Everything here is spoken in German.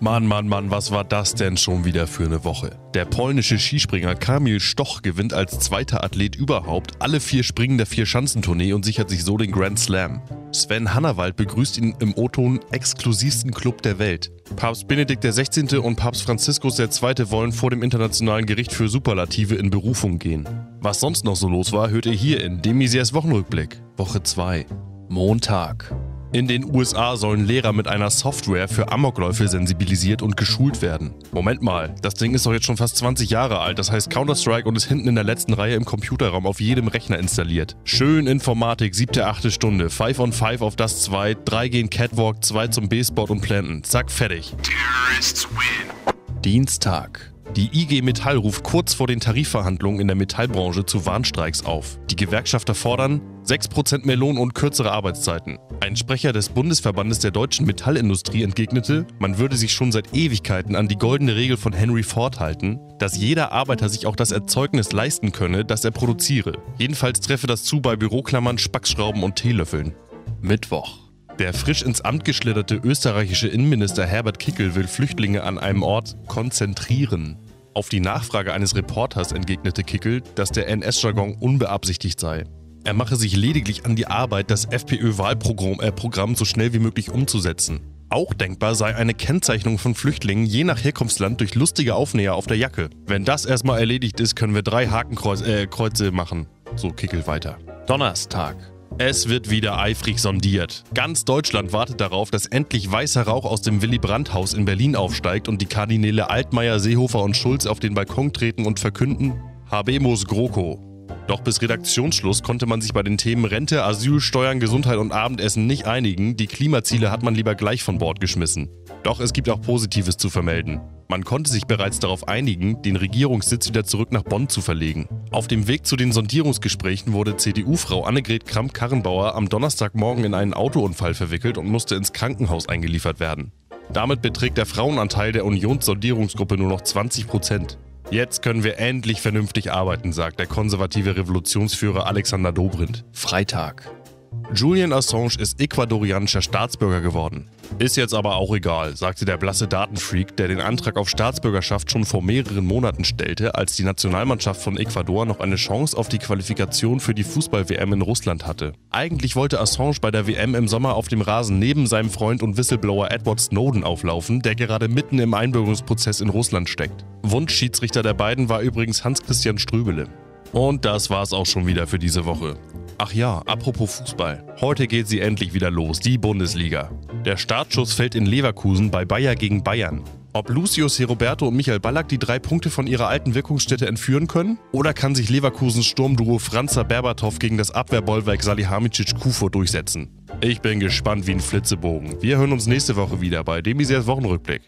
Mann, Mann, Mann, was war das denn schon wieder für eine Woche? Der polnische Skispringer Kamil Stoch gewinnt als zweiter Athlet überhaupt alle vier Springen der Vier-Schanzentournee und sichert sich so den Grand Slam. Sven Hannawald begrüßt ihn im O-Ton exklusivsten Club der Welt. Papst Benedikt XVI. und Papst Franziskus II. wollen vor dem Internationalen Gericht für Superlative in Berufung gehen. Was sonst noch so los war, hört ihr hier in Demisiers Wochenrückblick, Woche 2. Montag. In den USA sollen Lehrer mit einer Software für Amokläufe sensibilisiert und geschult werden. Moment mal, das Ding ist doch jetzt schon fast 20 Jahre alt, das heißt Counter-Strike und ist hinten in der letzten Reihe im Computerraum auf jedem Rechner installiert. Schön Informatik, siebte, achte Stunde, 5 on 5 auf das 2, 3 gehen Catwalk, 2 zum B-Spot und Planten. Zack, fertig. Dienstag. Die IG Metall ruft kurz vor den Tarifverhandlungen in der Metallbranche zu Warnstreiks auf. Die Gewerkschafter fordern 6% mehr Lohn und kürzere Arbeitszeiten. Ein Sprecher des Bundesverbandes der deutschen Metallindustrie entgegnete, man würde sich schon seit Ewigkeiten an die goldene Regel von Henry Ford halten, dass jeder Arbeiter sich auch das Erzeugnis leisten könne, das er produziere. Jedenfalls treffe das zu bei Büroklammern, Spackschrauben und Teelöffeln. Mittwoch. Der frisch ins Amt geschlitterte österreichische Innenminister Herbert Kickel will Flüchtlinge an einem Ort konzentrieren. Auf die Nachfrage eines Reporters entgegnete Kickel, dass der NS-Jargon unbeabsichtigt sei. Er mache sich lediglich an die Arbeit, das FPÖ-Wahlprogramm äh, so schnell wie möglich umzusetzen. Auch denkbar sei eine Kennzeichnung von Flüchtlingen je nach Herkunftsland durch lustige Aufnäher auf der Jacke. Wenn das erstmal erledigt ist, können wir drei Hakenkreuze äh, machen. So Kickel weiter. Donnerstag. Es wird wieder eifrig sondiert. Ganz Deutschland wartet darauf, dass endlich weißer Rauch aus dem Willy Brandt-Haus in Berlin aufsteigt und die Kardinäle Altmaier, Seehofer und Schulz auf den Balkon treten und verkünden: Habemus GroKo. Doch bis Redaktionsschluss konnte man sich bei den Themen Rente, Asyl, Steuern, Gesundheit und Abendessen nicht einigen. Die Klimaziele hat man lieber gleich von Bord geschmissen. Doch es gibt auch Positives zu vermelden. Man konnte sich bereits darauf einigen, den Regierungssitz wieder zurück nach Bonn zu verlegen. Auf dem Weg zu den Sondierungsgesprächen wurde CDU-Frau Annegret Kramp-Karrenbauer am Donnerstagmorgen in einen Autounfall verwickelt und musste ins Krankenhaus eingeliefert werden. Damit beträgt der Frauenanteil der Unionssondierungsgruppe nur noch 20 Prozent. Jetzt können wir endlich vernünftig arbeiten, sagt der konservative Revolutionsführer Alexander Dobrindt. Freitag. Julian Assange ist ecuadorianischer Staatsbürger geworden. Ist jetzt aber auch egal, sagte der blasse Datenfreak, der den Antrag auf Staatsbürgerschaft schon vor mehreren Monaten stellte, als die Nationalmannschaft von Ecuador noch eine Chance auf die Qualifikation für die Fußball-WM in Russland hatte. Eigentlich wollte Assange bei der WM im Sommer auf dem Rasen neben seinem Freund und Whistleblower Edward Snowden auflaufen, der gerade mitten im Einbürgerungsprozess in Russland steckt. Wunschschiedsrichter der beiden war übrigens Hans-Christian Strübele. Und das war's auch schon wieder für diese Woche. Ach ja, apropos Fußball. Heute geht sie endlich wieder los, die Bundesliga. Der Startschuss fällt in Leverkusen bei Bayer gegen Bayern. Ob Lucius Heroberto und Michael Ballack die drei Punkte von ihrer alten Wirkungsstätte entführen können? Oder kann sich Leverkusens Sturmduo Franzer Berbatov gegen das Abwehrbollwerk Salihamidzic Kufo durchsetzen? Ich bin gespannt wie ein Flitzebogen. Wir hören uns nächste Woche wieder bei Demisers Wochenrückblick.